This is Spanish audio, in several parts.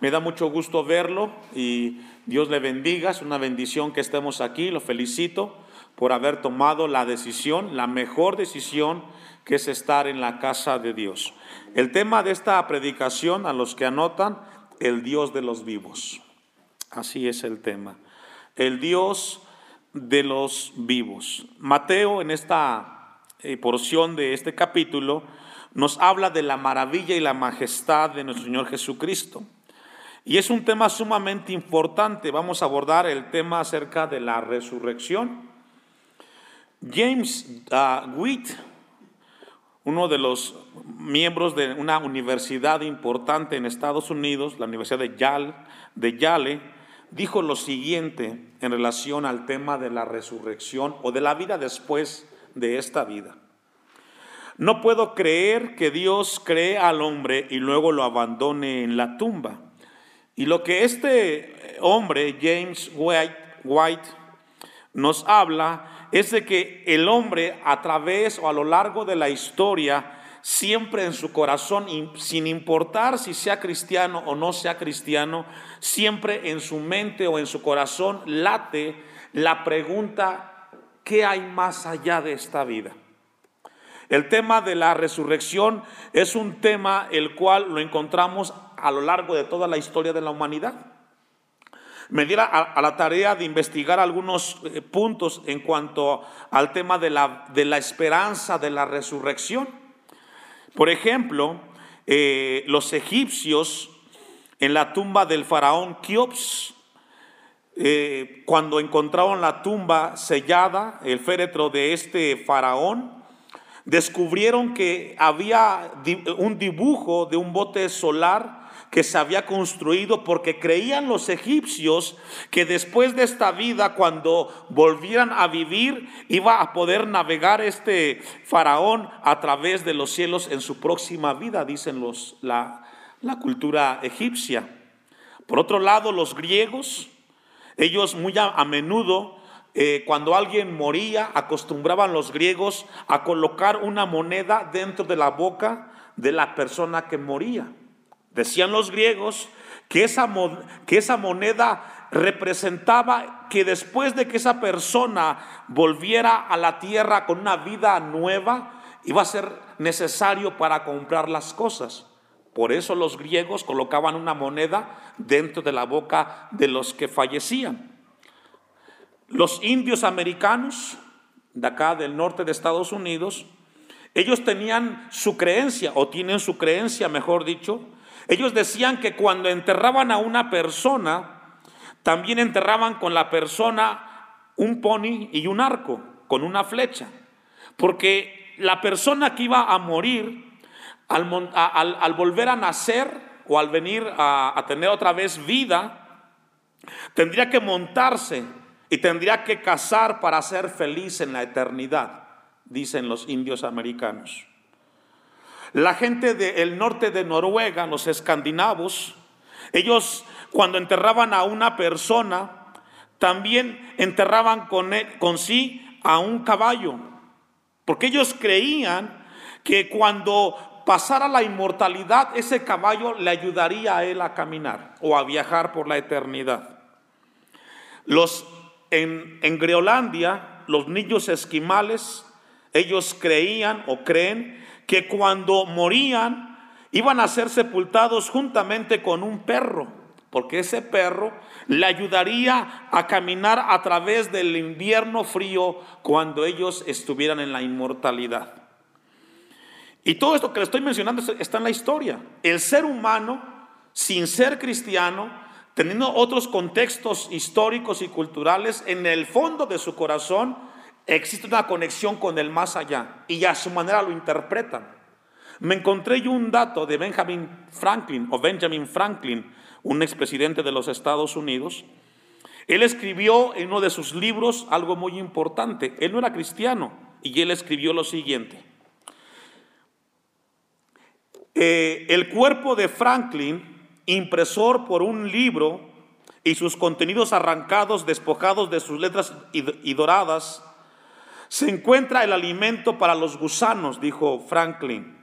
Me da mucho gusto verlo y Dios le bendiga. Es una bendición que estemos aquí. Lo felicito por haber tomado la decisión, la mejor decisión que es estar en la casa de Dios. El tema de esta predicación, a los que anotan, el Dios de los vivos. Así es el tema. El Dios de los vivos. Mateo en esta eh, porción de este capítulo nos habla de la maravilla y la majestad de nuestro Señor Jesucristo. Y es un tema sumamente importante. Vamos a abordar el tema acerca de la resurrección. James uh, Witt, uno de los miembros de una universidad importante en Estados Unidos, la Universidad de Yale, de Yale, dijo lo siguiente en relación al tema de la resurrección o de la vida después de esta vida. No puedo creer que Dios cree al hombre y luego lo abandone en la tumba. Y lo que este hombre, James White, White, nos habla es de que el hombre a través o a lo largo de la historia, siempre en su corazón, sin importar si sea cristiano o no sea cristiano, siempre en su mente o en su corazón late la pregunta, ¿qué hay más allá de esta vida? El tema de la resurrección es un tema el cual lo encontramos a lo largo de toda la historia de la humanidad. Me diera a, la tarea de investigar algunos eh, puntos en cuanto al tema de la, de la esperanza de la resurrección. Por ejemplo, eh, los egipcios en la tumba del faraón Kiops, eh, cuando encontraron la tumba sellada, el féretro de este faraón, descubrieron que había un dibujo de un bote solar que se había construido porque creían los egipcios que después de esta vida, cuando volvieran a vivir, iba a poder navegar este faraón a través de los cielos en su próxima vida, dicen los, la, cultura egipcia. Por otro lado, los griegos, ellos muy a menudo eh, cuando alguien moría, acostumbraban los griegos a colocar una moneda dentro de la boca de la persona que moría. Decían los griegos que esa, que esa moneda representaba que después de que esa persona volviera a la tierra con una vida nueva, iba a ser necesario para comprar las cosas. Por eso los griegos colocaban una moneda dentro de la boca de los que fallecían. Los indios americanos, de acá del norte de Estados Unidos, ellos tenían su creencia, o tienen su creencia, mejor dicho. Ellos decían que cuando enterraban a una persona, también enterraban con la persona un pony y un arco, con una flecha. Porque la persona que iba a morir, al, volver a nacer o al venir a tener otra vez vida, tendría que montarse y tendría que cazar para ser feliz en la eternidad, dicen los indios americanos. La gente del norte de Noruega, los escandinavos, ellos cuando enterraban a una persona, también enterraban con, con sí a un caballo, porque ellos creían que cuando pasara la inmortalidad, ese caballo le ayudaría a él a caminar o a viajar por la eternidad. Los en, Greolandia, los niños esquimales, ellos creían o creen que cuando morían iban a ser sepultados juntamente con un perro, porque ese perro le ayudaría a caminar a través del invierno frío cuando ellos estuvieran en la inmortalidad. Y todo esto que le estoy mencionando está en la historia. El ser humano, sin ser cristiano, teniendo otros contextos históricos y culturales, en el fondo de su corazón existe una conexión con el más allá y a su manera lo interpretan. Me encontré yo un dato de Benjamin Franklin o Benjamin Franklin, un expresidente de los Estados Unidos. Él escribió en uno de sus libros algo muy importante. Él no era cristiano y él escribió lo siguiente. Eh, el cuerpo de Franklin impresor por un libro y sus contenidos arrancados, despojados de sus letras y doradas, se encuentra el alimento para los gusanos, dijo Franklin.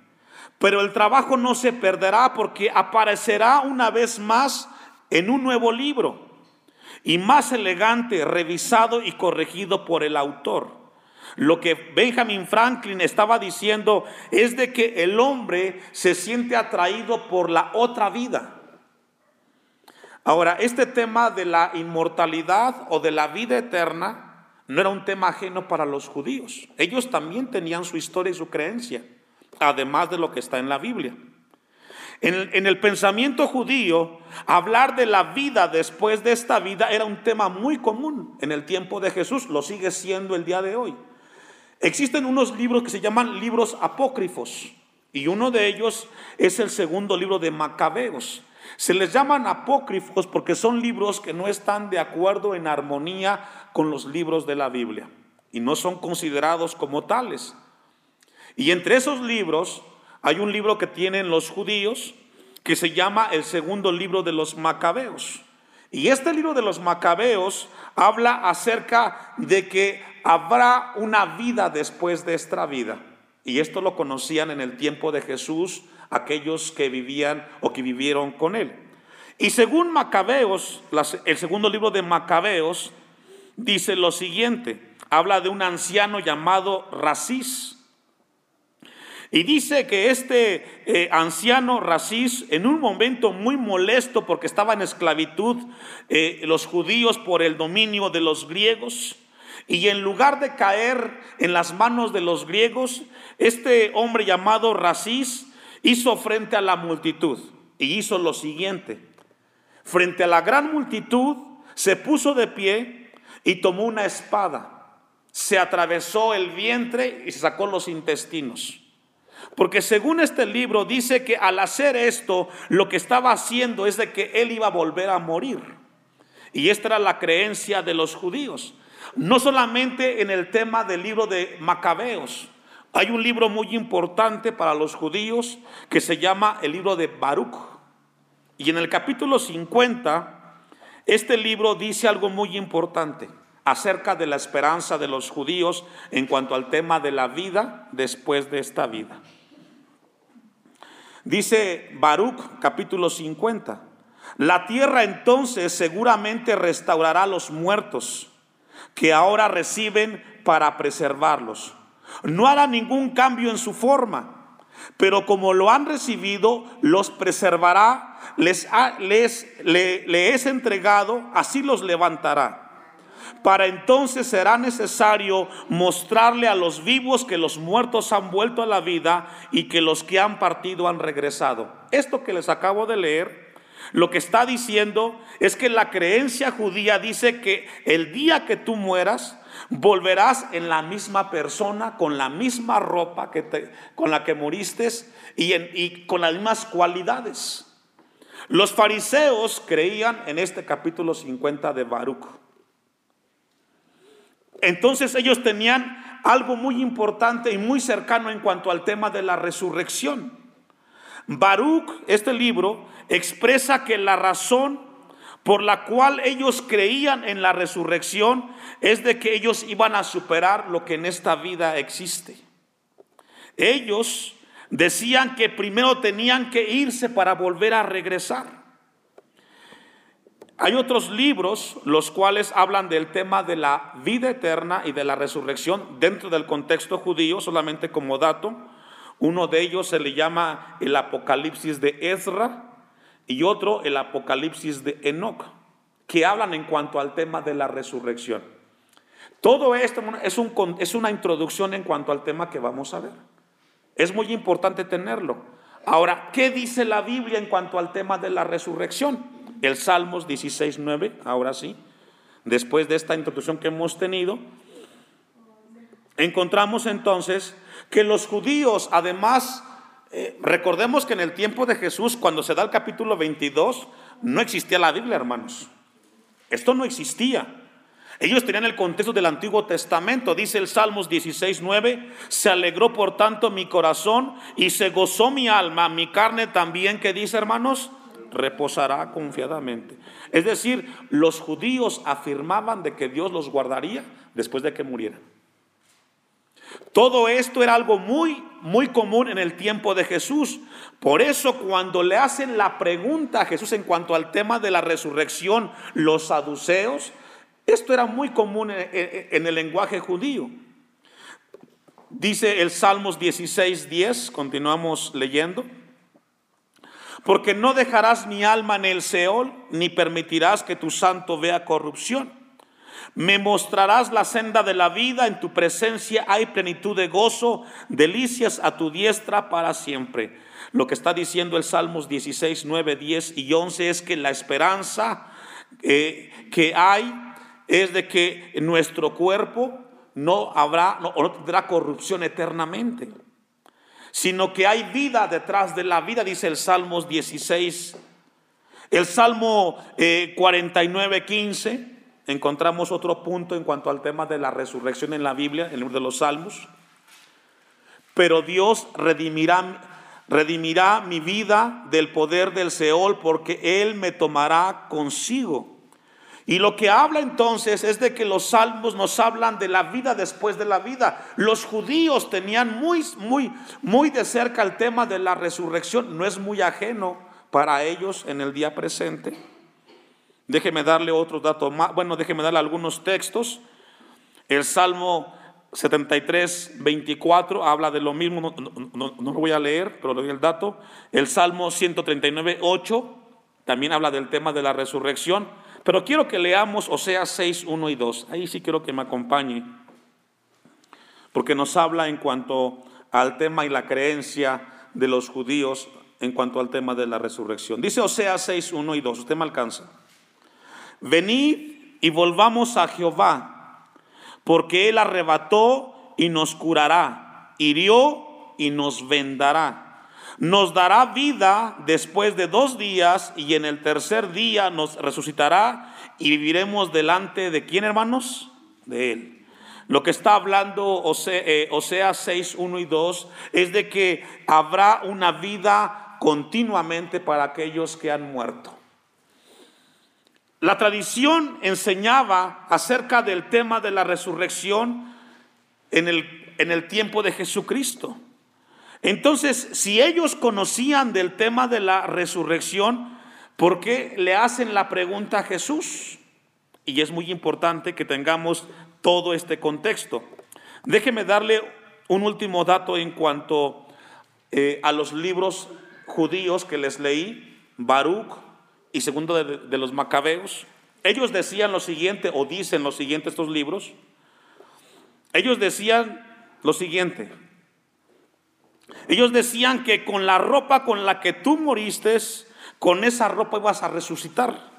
Pero el trabajo no se perderá porque aparecerá una vez más en un nuevo libro y más elegante, revisado y corregido por el autor. Lo que Benjamin Franklin estaba diciendo es de que el hombre se siente atraído por la otra vida. Ahora, este tema de la inmortalidad o de la vida eterna no era un tema ajeno para los judíos. Ellos también tenían su historia y su creencia, además de lo que está en la Biblia. En, el pensamiento judío, hablar de la vida después de esta vida era un tema muy común en el tiempo de Jesús, lo sigue siendo el día de hoy. Existen unos libros que se llaman libros apócrifos y uno de ellos es el segundo libro de Macabeos. Se les llaman apócrifos porque son libros que no están de acuerdo en armonía con los libros de la Biblia y no son considerados como tales. Y entre esos libros hay un libro que tienen los judíos que se llama el segundo libro de los Macabeos. Y este libro de los Macabeos habla acerca de que habrá una vida después de esta vida. Y esto lo conocían en el tiempo de Jesús aquellos que vivían o que vivieron con él. Y según Macabeos, el segundo libro de Macabeos, dice lo siguiente, habla de un anciano llamado Racis y dice que este eh, anciano Racis, en un momento muy molesto porque estaba en esclavitud eh, los judíos por el dominio de los griegos, y en lugar de caer en las manos de los griegos, este hombre llamado Racis hizo frente a la multitud y hizo lo siguiente. Frente a la gran multitud se puso de pie y tomó una espada, se atravesó el vientre y se sacó los intestinos. Porque según este libro dice que al hacer esto, lo que estaba haciendo es de que él iba a volver a morir. Y esta era la creencia de los judíos. No solamente en el tema del libro de Macabeos. Hay un libro muy importante para los judíos que se llama el libro de Baruch. Y en el capítulo 50, este libro dice algo muy importante acerca de la esperanza de los judíos en cuanto al tema de la vida después de esta vida. Dice Baruch capítulo 50, la tierra entonces seguramente restaurará a los muertos que ahora reciben para preservarlos. No hará ningún cambio en su forma, pero como lo han recibido, los preservará, les, les le es entregado, así los levantará. Para entonces será necesario mostrarle a los vivos que los muertos han vuelto a la vida y que los que han partido han regresado. Esto que les acabo de leer, lo que está diciendo es que la creencia judía dice que el día que tú mueras, volverás en la misma persona, con la misma ropa que con la que moriste y, y con las mismas cualidades. Los fariseos creían en este capítulo 50 de Baruch. Entonces ellos tenían algo muy importante y muy cercano en cuanto al tema de la resurrección. Baruch, este libro, expresa que la razón por la cual ellos creían en la resurrección es de que ellos iban a superar lo que en esta vida existe. Ellos decían que primero tenían que irse para volver a regresar. Hay otros libros los cuales hablan del tema de la vida eterna y de la resurrección dentro del contexto judío, solamente como dato. Uno de ellos se le llama el Apocalipsis de Ezra y otro el Apocalipsis de Enoch, que hablan en cuanto al tema de la resurrección. Todo esto es, un, es una introducción en cuanto al tema que vamos a ver. Es muy importante tenerlo. Ahora, ¿qué dice la Biblia en cuanto al tema de la resurrección? el Salmos 16.9, ahora sí, después de esta introducción que hemos tenido, encontramos entonces que los judíos, además, eh, recordemos que en el tiempo de Jesús, cuando se da el capítulo 22, no existía la Biblia, hermanos. Esto no existía. Ellos tenían el contexto del Antiguo Testamento, dice el Salmos 16.9, se alegró por tanto mi corazón y se gozó mi alma, mi carne también, que dice hermanos, reposará confiadamente. Es decir, los judíos afirmaban de que Dios los guardaría después de que murieran. Todo esto era algo muy, muy común en el tiempo de Jesús. Por eso cuando le hacen la pregunta a Jesús en cuanto al tema de la resurrección, los saduceos, esto era muy común en, el lenguaje judío. Dice el Salmos 16, 10, continuamos leyendo. Porque no dejarás mi alma en el Seol, ni permitirás que tu santo vea corrupción. Me mostrarás la senda de la vida, en tu presencia hay plenitud de gozo, delicias a tu diestra para siempre. Lo que está diciendo el Salmos 16, 9, 10 y 11 es que la esperanza eh, que hay es de que nuestro cuerpo no habrá no, no tendrá corrupción eternamente, sino que hay vida detrás de la vida, dice el Salmos 16. El Salmo 49, eh, 15 encontramos otro punto en cuanto al tema de la resurrección en la Biblia, en el de los Salmos. Pero Dios redimirá, redimirá mi vida del poder del Seol porque Él me tomará consigo. Y lo que habla entonces es de que los salmos nos hablan de la vida después de la vida. Los judíos tenían muy, muy, muy de cerca el tema de la resurrección. No es muy ajeno para ellos en el día presente. Déjeme darle otros datos más. Bueno, déjeme darle algunos textos. El Salmo 73, 24 habla de lo mismo. No, lo voy a leer, pero le doy el dato. El Salmo 139, 8 también habla del tema de la resurrección. Pero quiero que leamos Oseas 6, 1 y 2. Ahí sí quiero que me acompañe. Porque nos habla en cuanto al tema y la creencia de los judíos en cuanto al tema de la resurrección. Dice Oseas 6, 1 y 2. Usted me alcanza. Venid y volvamos a Jehová, porque Él arrebató y nos curará, hirió y nos vendará. Nos dará vida después de dos días y en el tercer día nos resucitará y viviremos delante de quién, hermanos? De Él. Lo que está hablando Oseas 6, 1 y 2 es de que habrá una vida continuamente para aquellos que han muerto. La tradición enseñaba acerca del tema de la resurrección en el, en el tiempo de Jesucristo. Entonces, si ellos conocían del tema de la resurrección, ¿por qué le hacen la pregunta a Jesús? Y es muy importante que tengamos todo este contexto. Déjeme darle un último dato en cuanto eh, a los libros judíos que les leí, Baruch, y segundo de, los macabeos, ellos decían lo siguiente, o dicen lo siguiente estos libros, ellos decían lo siguiente, ellos decían que con la ropa con la que tú moriste, con esa ropa ibas a resucitar.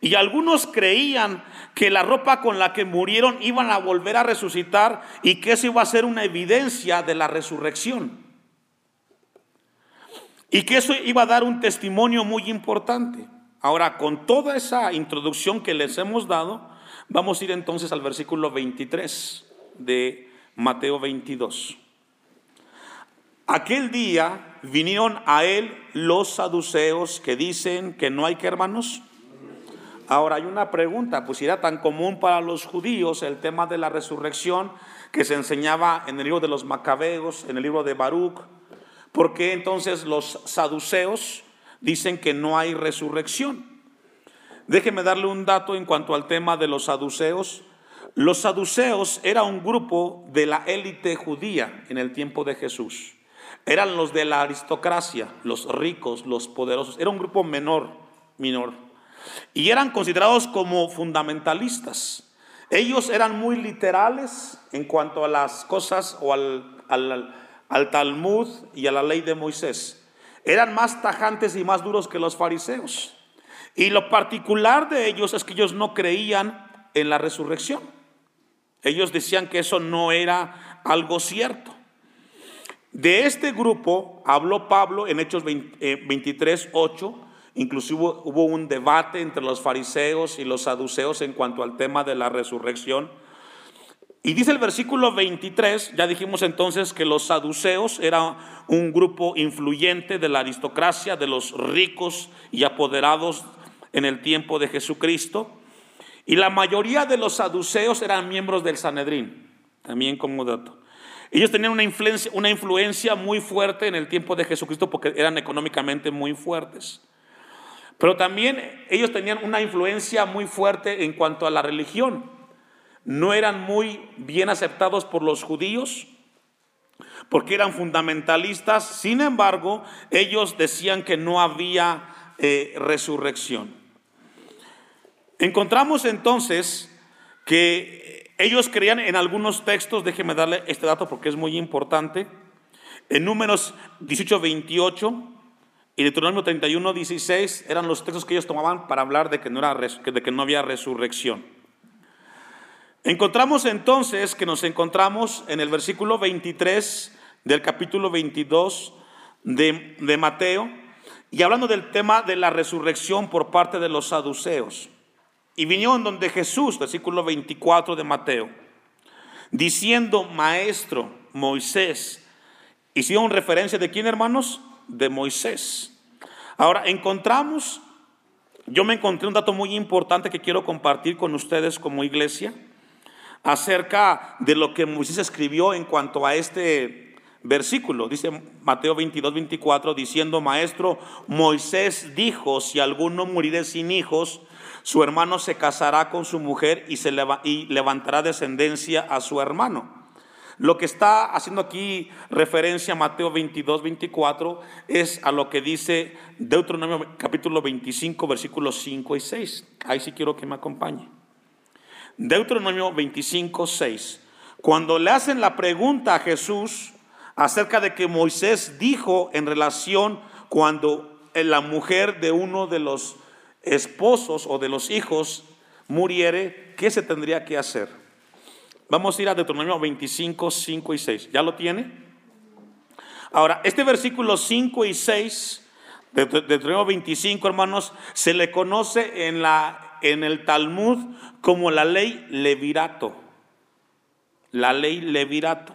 Y algunos creían que la ropa con la que murieron iban a volver a resucitar y que eso iba a ser una evidencia de la resurrección. Y que eso iba a dar un testimonio muy importante. Ahora, con toda esa introducción que les hemos dado, vamos a ir entonces al versículo 23 de Mateo 22. Aquel día vinieron a él los saduceos que dicen que no hay que hermanos. Ahora hay una pregunta, pues era tan común para los judíos el tema de la resurrección que se enseñaba en el libro de los macabeos, en el libro de Baruch, ¿Por qué entonces los saduceos dicen que no hay resurrección? Déjeme darle un dato en cuanto al tema de los saduceos. Los saduceos era un grupo de la élite judía en el tiempo de Jesús. Eran los de la aristocracia, los ricos, los poderosos. Era un grupo menor, menor. Y eran considerados como fundamentalistas. Ellos eran muy literales en cuanto a las cosas o al, al al Talmud y a la ley de Moisés. Eran más tajantes y más duros que los fariseos. Y lo particular de ellos es que ellos no creían en la resurrección. Ellos decían que eso no era algo cierto. De este grupo habló Pablo en Hechos 23, 8. Eh, Inclusive hubo un debate entre los fariseos y los saduceos en cuanto al tema de la resurrección. Y dice el versículo 23, ya dijimos entonces que los saduceos eran un grupo influyente de la aristocracia, de los ricos y apoderados en el tiempo de Jesucristo. Y la mayoría de los saduceos eran miembros del Sanedrín, también como dato. Ellos tenían una influencia, una influencia muy fuerte en el tiempo de Jesucristo porque eran económicamente muy fuertes. Pero también ellos tenían una influencia muy fuerte en cuanto a la religión. No eran muy bien aceptados por los judíos porque eran fundamentalistas. Sin embargo, ellos decían que no había eh, resurrección. Encontramos entonces que ellos creían en algunos textos, déjenme darle este dato porque es muy importante, en números 18, 28 y Deuteronomio 31, 16 eran los textos que ellos tomaban para hablar de que no, era, de que no había resurrección. Encontramos entonces que nos encontramos en el versículo 23 del capítulo 22 de, de Mateo, y hablando del tema de la resurrección por parte de los saduceos. Y vinieron donde Jesús, versículo 24 de Mateo, diciendo, maestro Moisés. Hicieron referencia de quién, hermanos? De Moisés. Ahora, encontramos, yo me encontré un dato muy importante que quiero compartir con ustedes como iglesia acerca de lo que Moisés escribió en cuanto a este versículo. Dice Mateo 22, 24, diciendo, Maestro, Moisés dijo, si alguno muriere sin hijos, su hermano se casará con su mujer y, se y levantará descendencia a su hermano. Lo que está haciendo aquí referencia a Mateo 22, 24 es a lo que dice Deuteronomio capítulo 25, versículos 5 y 6. Ahí sí quiero que me acompañe. Deuteronomio 25, 6. Cuando le hacen la pregunta a Jesús, acerca de que Moisés dijo en relación cuando la mujer de uno de los esposos o de los hijos muriere, ¿qué se tendría que hacer? Vamos a ir a Deuteronomio 25, 5 y 6. ¿Ya lo tiene? Ahora, este versículo 5 y 6 de Deuteronomio 25, hermanos, se le conoce en, la, en el Talmud como la ley levirato. La ley levirato.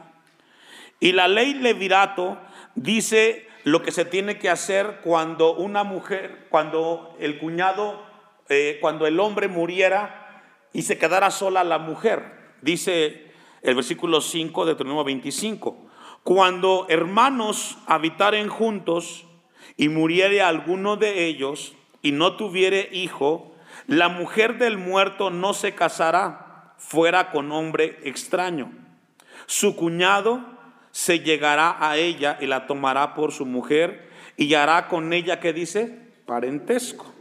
Y la ley levirato dice lo que se tiene que hacer cuando una mujer, cuando el cuñado, eh, cuando el hombre muriera y se quedara sola la mujer. Dice el versículo 5 de Deuteronomio 25. Cuando hermanos habitaren juntos y muriere alguno de ellos y no tuviere hijo, la mujer del muerto no se casará fuera con hombre extraño. Su cuñado se llegará a ella y la tomará por su mujer y hará con ella, que dice? Parentesco.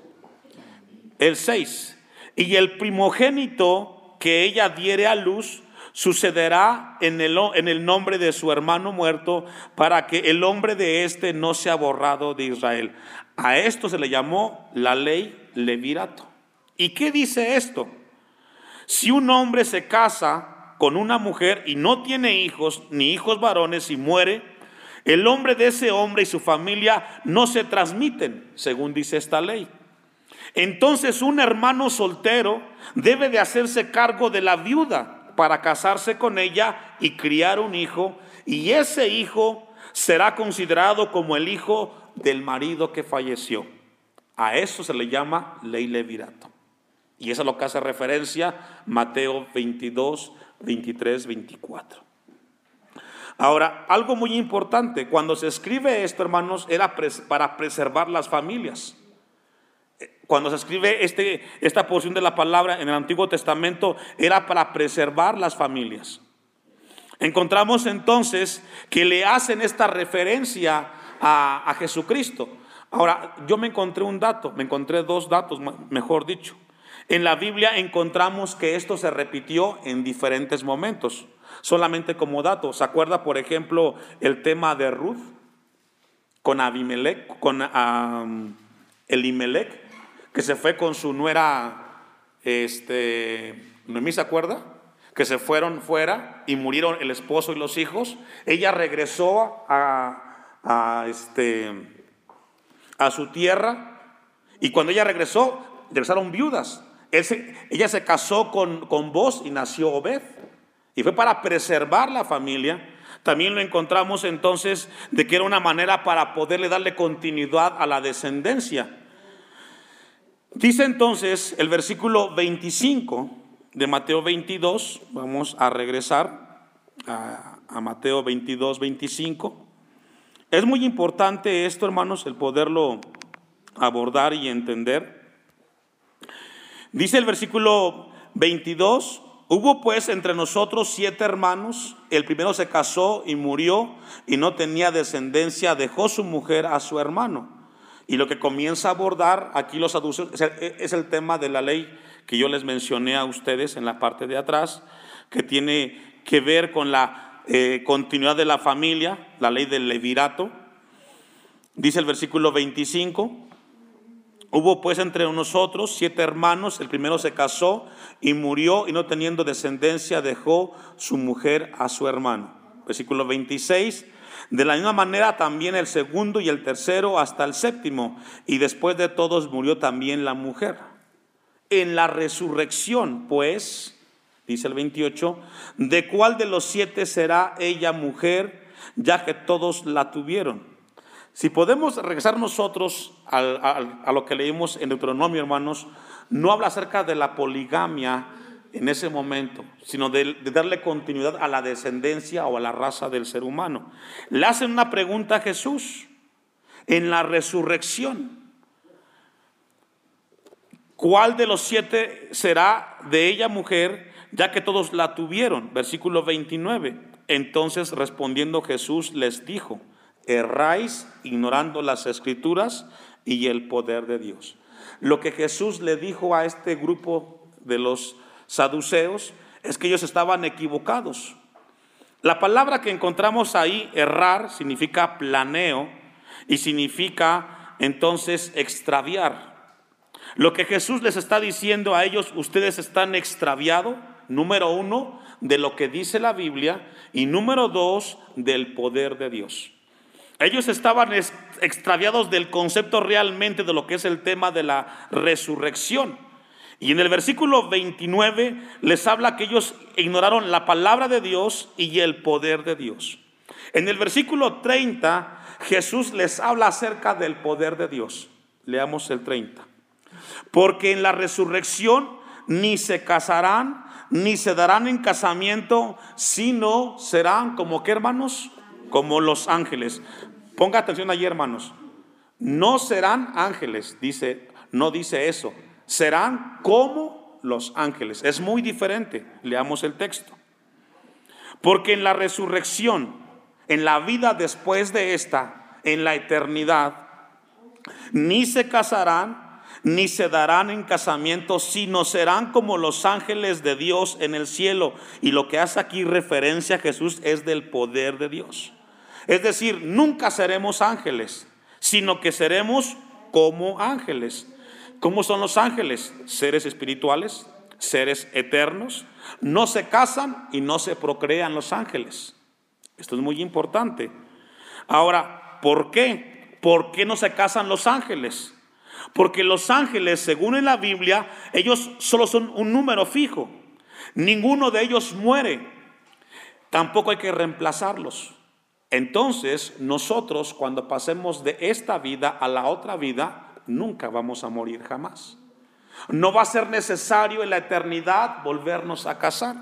El 6. Y el primogénito que ella diere a luz sucederá en el, en el nombre de su hermano muerto para que el hombre de éste no sea borrado de Israel. A esto se le llamó la ley levirato. ¿Y qué dice esto? Si un hombre se casa con una mujer y no tiene hijos, ni hijos varones, y muere, el hombre de ese hombre y su familia no se transmiten, según dice esta ley. Entonces un hermano soltero debe de hacerse cargo de la viuda para casarse con ella y criar un hijo, y ese hijo será considerado como el hijo del marido que falleció. A eso se le llama ley levirato. Y eso es lo que hace referencia Mateo 22, 23, 24. Ahora, algo muy importante, cuando se escribe esto, hermanos, era para preservar las familias. Cuando se escribe este, esta porción de la palabra en el Antiguo Testamento, era para preservar las familias. Encontramos entonces que le hacen esta referencia a, a Jesucristo. Ahora, yo me encontré un dato, me encontré dos datos, mejor dicho. En la Biblia encontramos que esto se repitió en diferentes momentos. Solamente como dato, ¿se acuerda, por ejemplo, el tema de Ruth con Abimelech, con um, Elimelech, que se fue con su nuera, este, ¿no se acuerda? Que se fueron fuera y murieron el esposo y los hijos. Ella regresó a, este, a su tierra y cuando ella regresó, regresaron viudas ella se casó con, con vos y nació Obed. Y fue para preservar la familia. También lo encontramos entonces de que era una manera para poderle darle continuidad a la descendencia. Dice entonces el versículo 25 de Mateo 22, vamos a regresar a Mateo 22, 25. Es muy importante esto, hermanos, el poderlo abordar y entender. Dice el versículo 22, hubo pues entre nosotros siete hermanos, el primero se casó y murió y no tenía descendencia, dejó su mujer a su hermano. Y lo que comienza a abordar aquí los saduceos es el tema de la ley que yo les mencioné a ustedes en la parte de atrás, que tiene que ver con la eh, continuidad de la familia, la ley del levirato. Dice el versículo 25, Hubo pues entre nosotros siete hermanos, el primero se casó y murió y no teniendo descendencia dejó su mujer a su hermano. Versículo 26, de la misma manera también el segundo y el tercero hasta el séptimo, y después de todos murió también la mujer. En la resurrección, pues, dice el 28, ¿de cuál de los siete será ella mujer, ya que todos la tuvieron? Si podemos regresar nosotros a lo que leímos en Deuteronomio, hermanos, no habla acerca de la poligamia en ese momento, sino de, darle continuidad a la descendencia o a la raza del ser humano. Le hacen una pregunta a Jesús en la resurrección. ¿Cuál de los siete será de ella mujer, ya que todos la tuvieron? Versículo 29. Entonces respondiendo Jesús les dijo, erráis ignorando las escrituras y el poder de Dios. Lo que Jesús le dijo a este grupo de los saduceos es que ellos estaban equivocados. La palabra que encontramos ahí, errar, significa planeo y significa entonces extraviar. Lo que Jesús les está diciendo a ellos, ustedes están extraviados, número uno, de lo que dice la Biblia y número dos, del poder de Dios. Ellos estaban extraviados del concepto realmente de lo que es el tema de la resurrección. Y en el versículo 29 les habla que ellos ignoraron la palabra de Dios y el poder de Dios. En el versículo 30 Jesús les habla acerca del poder de Dios. Leamos el 30. Porque en la resurrección ni se casarán ni se darán en casamiento, sino serán como que hermanos, como los ángeles. Ponga atención allí, hermanos. No serán ángeles, dice, no dice eso. Serán como los ángeles. Es muy diferente. Leamos el texto. Porque en la resurrección, en la vida después de esta, en la eternidad, ni se casarán, ni se darán en casamiento, sino serán como los ángeles de Dios en el cielo. Y lo que hace aquí referencia a Jesús es del poder de Dios. Es decir, nunca seremos ángeles, sino que seremos como ángeles. ¿Cómo son los ángeles? Seres espirituales, seres eternos. No se casan y no se procrean los ángeles. Esto es muy importante. Ahora, ¿por qué? ¿Por qué no se casan los ángeles? Porque los ángeles, según en la Biblia, ellos solo son un número fijo. Ninguno de ellos muere. Tampoco hay que reemplazarlos. Entonces, nosotros cuando pasemos de esta vida a la otra vida, nunca vamos a morir jamás. No va a ser necesario en la eternidad volvernos a casar.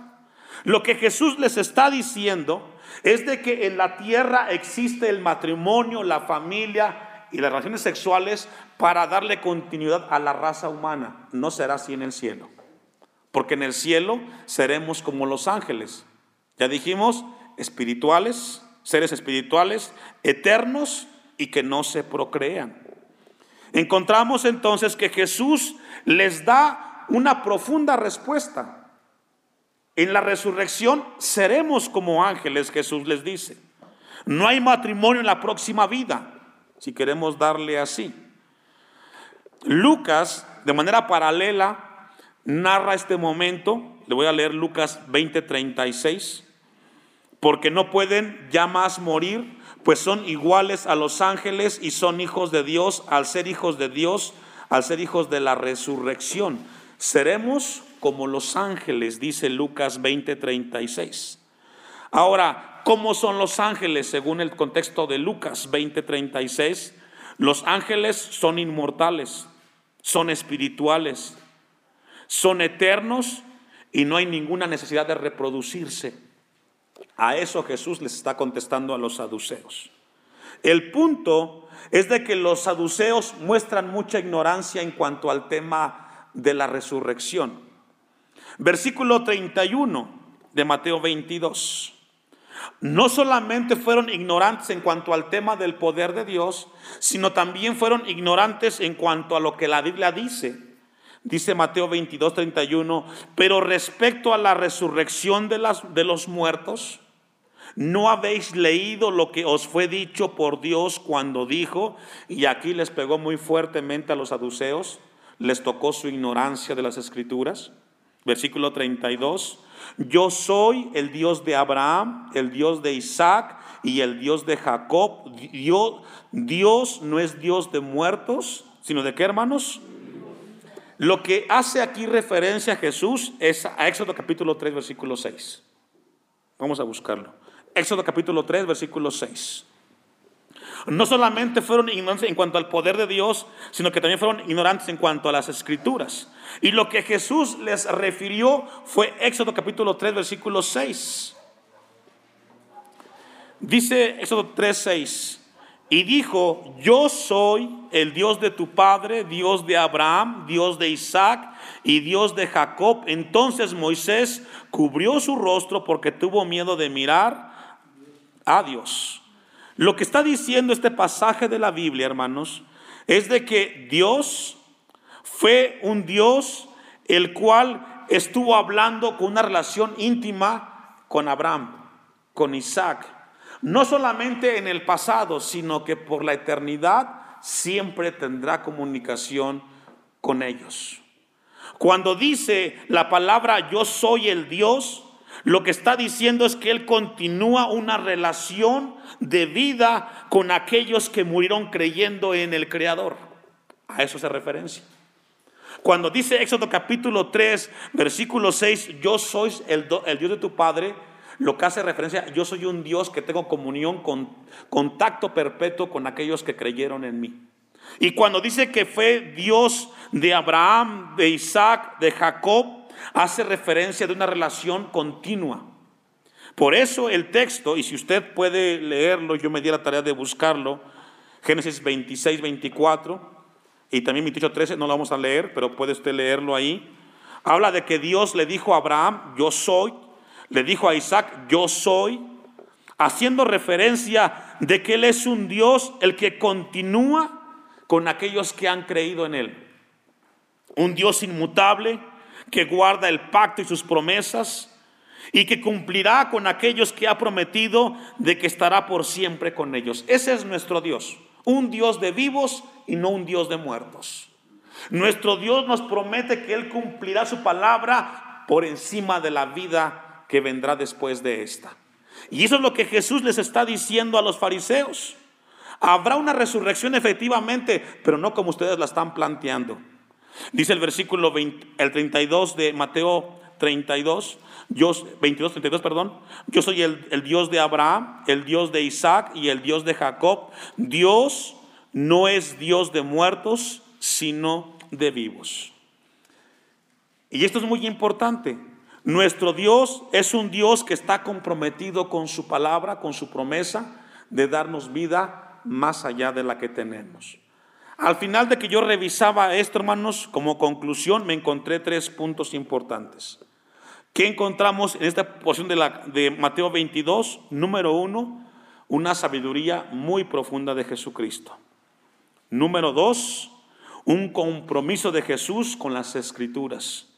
Lo que Jesús les está diciendo es de que en la tierra existe el matrimonio, la familia y las relaciones sexuales para darle continuidad a la raza humana. No será así en el cielo. Porque en el cielo seremos como los ángeles. Ya dijimos, espirituales, seres espirituales, eternos y que no se procrean. Encontramos entonces que Jesús les da una profunda respuesta. En la resurrección seremos como ángeles, Jesús les dice. No hay matrimonio en la próxima vida, si queremos darle así. Lucas, de manera paralela, narra este momento. Le voy a leer Lucas 20:36 porque no pueden ya más morir, pues son iguales a los ángeles y son hijos de Dios, al ser hijos de Dios, al ser hijos de la resurrección. Seremos como los ángeles, dice Lucas 20:36. Ahora, ¿cómo son los ángeles según el contexto de Lucas 20:36? Los ángeles son inmortales, son espirituales, son eternos y no hay ninguna necesidad de reproducirse. A eso Jesús les está contestando a los saduceos. El punto es de que los saduceos muestran mucha ignorancia en cuanto al tema de la resurrección. Versículo 31 de Mateo 22. No solamente fueron ignorantes en cuanto al tema del poder de Dios, sino también fueron ignorantes en cuanto a lo que la Biblia dice. Dice Mateo 22, 31, pero respecto a la resurrección de, las, de los muertos, ¿no habéis leído lo que os fue dicho por Dios cuando dijo, y aquí les pegó muy fuertemente a los saduceos, les tocó su ignorancia de las escrituras? Versículo 32, yo soy el Dios de Abraham, el Dios de Isaac y el Dios de Jacob. Dios, Dios no es Dios de muertos, sino de qué hermanos? Lo que hace aquí referencia a Jesús es a Éxodo capítulo 3, versículo 6. Vamos a buscarlo. Éxodo capítulo 3, versículo 6. No solamente fueron ignorantes en cuanto al poder de Dios, sino que también fueron ignorantes en cuanto a las escrituras. Y lo que Jesús les refirió fue Éxodo capítulo 3, versículo 6. Dice Éxodo 3, 6. Y dijo, yo soy el Dios de tu padre, Dios de Abraham, Dios de Isaac y Dios de Jacob. Entonces Moisés cubrió su rostro porque tuvo miedo de mirar a Dios. Lo que está diciendo este pasaje de la Biblia, hermanos, es de que Dios fue un Dios el cual estuvo hablando con una relación íntima con Abraham, con Isaac no solamente en el pasado, sino que por la eternidad siempre tendrá comunicación con ellos. Cuando dice la palabra yo soy el Dios, lo que está diciendo es que Él continúa una relación de vida con aquellos que murieron creyendo en el Creador. A eso se referencia. Cuando dice Éxodo capítulo 3, versículo 6, yo soy el, el Dios de tu Padre, lo que hace referencia, yo soy un Dios que tengo comunión con contacto perpetuo con aquellos que creyeron en mí. Y cuando dice que fue Dios de Abraham, de Isaac, de Jacob, hace referencia de una relación continua. Por eso el texto, y si usted puede leerlo, yo me di la tarea de buscarlo, Génesis 26, 24 y también 28, 13, no lo vamos a leer, pero puede usted leerlo ahí. Habla de que Dios le dijo a Abraham, yo soy, le dijo a Isaac, yo soy, haciendo referencia de que Él es un Dios el que continúa con aquellos que han creído en Él. Un Dios inmutable que guarda el pacto y sus promesas y que cumplirá con aquellos que ha prometido de que estará por siempre con ellos. Ese es nuestro Dios, un Dios de vivos y no un Dios de muertos. Nuestro Dios nos promete que Él cumplirá su palabra por encima de la vida que vendrá después de esta. Y eso es lo que Jesús les está diciendo a los fariseos. Habrá una resurrección efectivamente, pero no como ustedes la están planteando. Dice el versículo el 32 de Mateo 32, yo, 22, 32, perdón. Yo soy el Dios de Abraham, el Dios de Isaac y el Dios de Jacob. Dios no es Dios de muertos, sino de vivos. Y esto es muy importante. Nuestro Dios es un Dios que está comprometido con su palabra, con su promesa de darnos vida más allá de la que tenemos. Al final de que yo revisaba esto, hermanos, como conclusión me encontré tres puntos importantes. ¿Qué encontramos en esta porción de, la, de Mateo 22? Número uno, una sabiduría muy profunda de Jesucristo. Número dos, un compromiso de Jesús con las escrituras.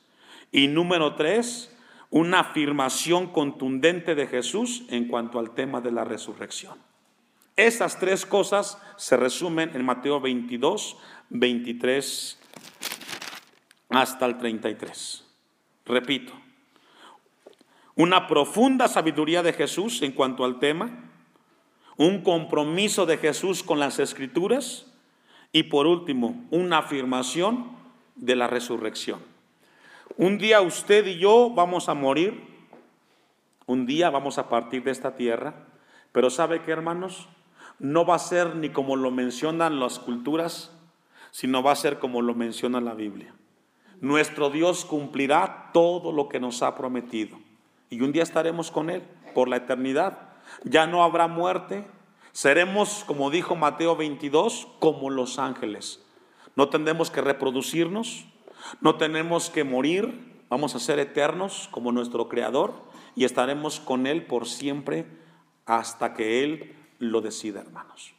Y número tres, una afirmación contundente de Jesús en cuanto al tema de la resurrección. Esas tres cosas se resumen en Mateo 22, 23 hasta el 33. Repito, una profunda sabiduría de Jesús en cuanto al tema, un compromiso de Jesús con las escrituras y por último, una afirmación de la resurrección. Un día usted y yo vamos a morir, un día vamos a partir de esta tierra, pero ¿sabe qué hermanos? No va a ser ni como lo mencionan las culturas, sino va a ser como lo menciona la Biblia. Nuestro Dios cumplirá todo lo que nos ha prometido y un día estaremos con Él. por la eternidad. Ya no habrá muerte. Seremos, como dijo Mateo 22, como los ángeles. No tendremos que reproducirnos, no tenemos que morir, vamos a ser eternos como nuestro Creador y estaremos con Él por siempre hasta que Él lo decida, hermanos.